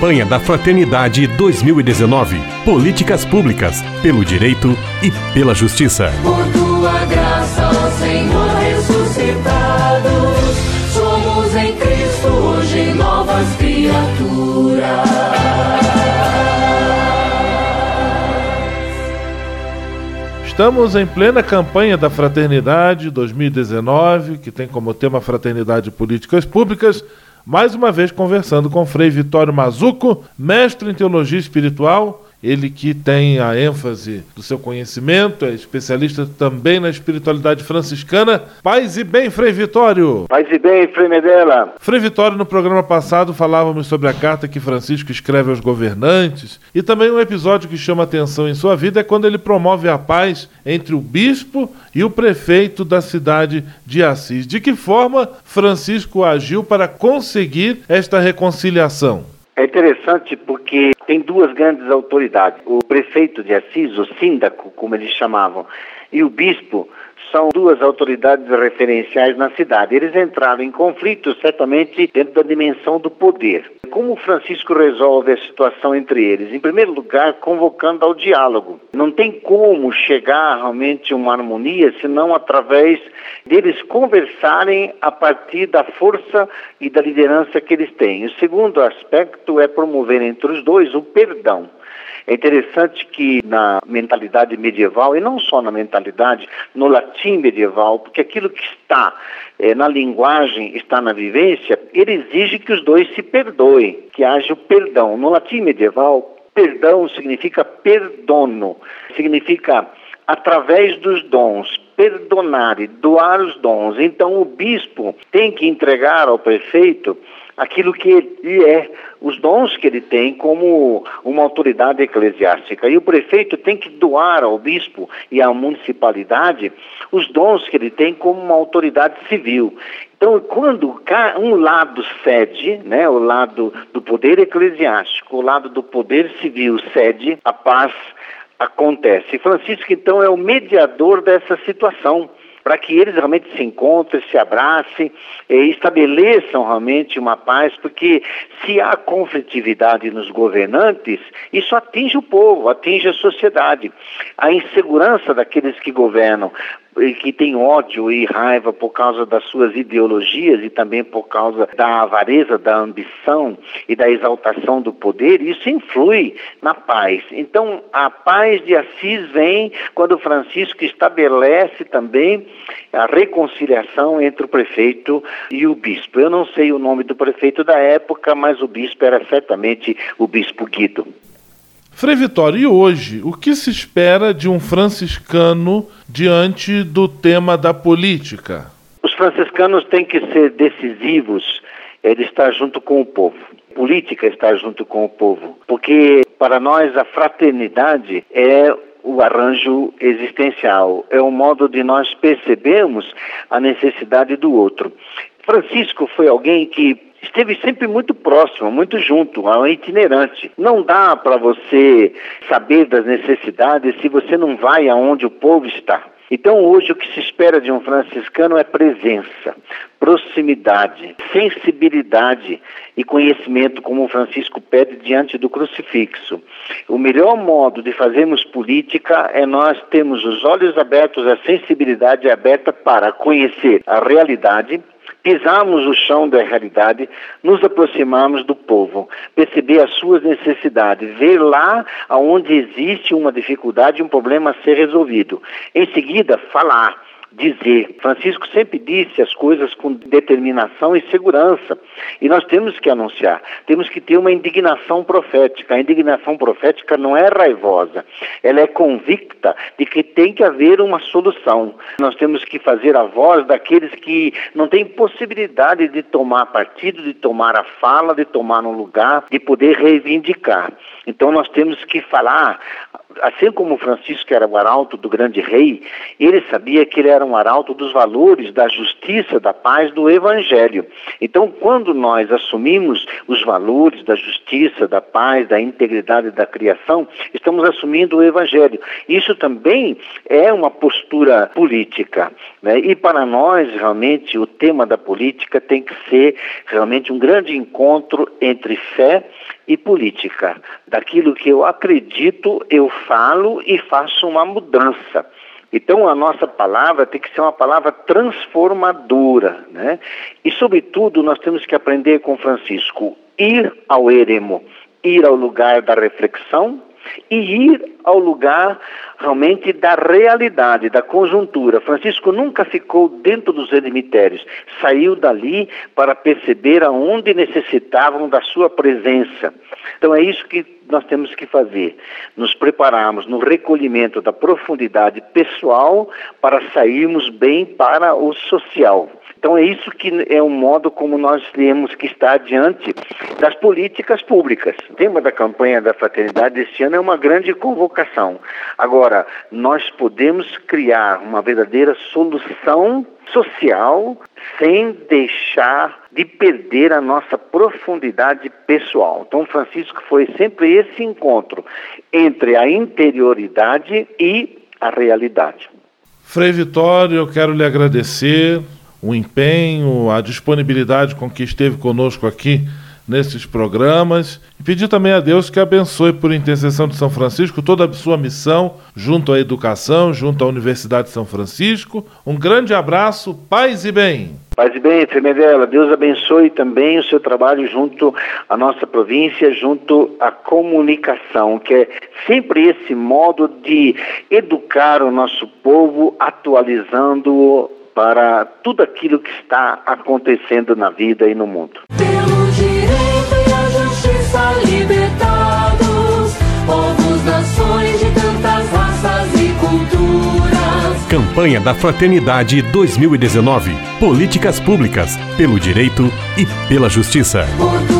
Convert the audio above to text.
Campanha da Fraternidade 2019. Políticas públicas, pelo direito e pela justiça. Por tua graça, ó Senhor ressuscitado, somos em Cristo hoje novas criaturas. Estamos em plena campanha da Fraternidade 2019, que tem como tema Fraternidade e Políticas Públicas mais uma vez conversando com Frei Vitório Mazuco, mestre em teologia espiritual, ele que tem a ênfase do seu conhecimento, é especialista também na espiritualidade franciscana. Paz e bem, Frei Vitório. Paz e bem, Frei Medela. Frei Vitório, no programa passado falávamos sobre a carta que Francisco escreve aos governantes e também um episódio que chama atenção em sua vida é quando ele promove a paz entre o bispo e o prefeito da cidade de Assis. De que forma Francisco agiu para conseguir esta reconciliação? É interessante porque tem duas grandes autoridades. O prefeito de Assis, o síndaco, como eles chamavam, e o bispo são duas autoridades referenciais na cidade. Eles entraram em conflito certamente dentro da dimensão do poder. Como Francisco resolve a situação entre eles? Em primeiro lugar, convocando ao diálogo. Não tem como chegar realmente a uma harmonia senão através deles conversarem a partir da força e da liderança que eles têm. O segundo aspecto é promover entre os dois o perdão. É interessante que na mentalidade medieval, e não só na mentalidade, no latim medieval, porque aquilo que está é, na linguagem, está na vivência, ele exige que os dois se perdoem, que haja o perdão. No latim medieval, perdão significa perdono, significa através dos dons, perdonar e doar os dons. Então o bispo tem que entregar ao prefeito aquilo que ele é, os dons que ele tem como uma autoridade eclesiástica. E o prefeito tem que doar ao bispo e à municipalidade os dons que ele tem como uma autoridade civil. Então, quando um lado cede, né, o lado do poder eclesiástico, o lado do poder civil cede, a paz acontece. Francisco, então, é o mediador dessa situação para que eles realmente se encontrem, se abracem estabeleçam realmente uma paz, porque se há conflitividade nos governantes, isso atinge o povo, atinge a sociedade. A insegurança daqueles que governam, que tem ódio e raiva por causa das suas ideologias e também por causa da avareza, da ambição e da exaltação do poder, isso influi na paz. Então, a paz de Assis vem quando Francisco estabelece também a reconciliação entre o prefeito e o bispo. Eu não sei o nome do prefeito da época, mas o bispo era certamente o bispo Guido. Frei Vitório, e hoje, o que se espera de um franciscano diante do tema da política? Os franciscanos têm que ser decisivos, ele está junto com o povo. Política está junto com o povo, porque para nós a fraternidade é o arranjo existencial, é o modo de nós percebermos a necessidade do outro. Francisco foi alguém que esteve sempre muito próximo, muito junto, é itinerante. Não dá para você saber das necessidades se você não vai aonde o povo está. Então, hoje, o que se espera de um franciscano é presença, proximidade, sensibilidade e conhecimento, como o Francisco pede diante do crucifixo. O melhor modo de fazermos política é nós termos os olhos abertos, a sensibilidade aberta para conhecer a realidade, pisarmos o chão da realidade, nos aproximarmos do povo, perceber as suas necessidades, ver lá onde existe uma dificuldade, um problema a ser resolvido. Em seguida, falar dizer. Francisco sempre disse as coisas com determinação e segurança. E nós temos que anunciar, temos que ter uma indignação profética. A indignação profética não é raivosa, ela é convicta de que tem que haver uma solução. Nós temos que fazer a voz daqueles que não têm possibilidade de tomar partido, de tomar a fala, de tomar um lugar, de poder reivindicar. Então nós temos que falar assim como Francisco era o arauto do grande rei, ele sabia que ele era um arauto dos valores da justiça, da paz, do evangelho. Então, quando nós assumimos os valores da justiça, da paz, da integridade da criação, estamos assumindo o evangelho. Isso também é uma postura política. Né? E para nós, realmente, o tema da política tem que ser realmente um grande encontro entre fé e política. Daquilo que eu acredito, eu falo e faço uma mudança. Então a nossa palavra tem que ser uma palavra transformadora, né? E sobretudo nós temos que aprender com Francisco, ir ao eremo, ir ao lugar da reflexão, e ir ao lugar realmente da realidade, da conjuntura. Francisco nunca ficou dentro dos eremitérios, saiu dali para perceber aonde necessitavam da sua presença. Então é isso que nós temos que fazer, nos prepararmos no recolhimento da profundidade pessoal para sairmos bem para o social. Então é isso que é o modo como nós temos que estar diante das políticas públicas. O tema da campanha da fraternidade este ano é uma grande convocação. Agora, nós podemos criar uma verdadeira solução social sem deixar de perder a nossa profundidade pessoal. Então, Francisco foi sempre esse encontro entre a interioridade e a realidade. Frei Vitório, eu quero lhe agradecer o empenho, a disponibilidade com que esteve conosco aqui nesses programas e pedir também a Deus que abençoe por intercessão de São Francisco toda a sua missão junto à educação, junto à Universidade de São Francisco. Um grande abraço, paz e bem. Paz e bem, Tremedela. Deus abençoe também o seu trabalho junto à nossa província, junto à comunicação, que é sempre esse modo de educar o nosso povo, atualizando para tudo aquilo que está acontecendo na vida e no mundo. Pelo direito e a justiça libertados, povos, nações de tantas raças e culturas. Campanha da Fraternidade 2019. Políticas públicas pelo direito e pela justiça. Por tua graça,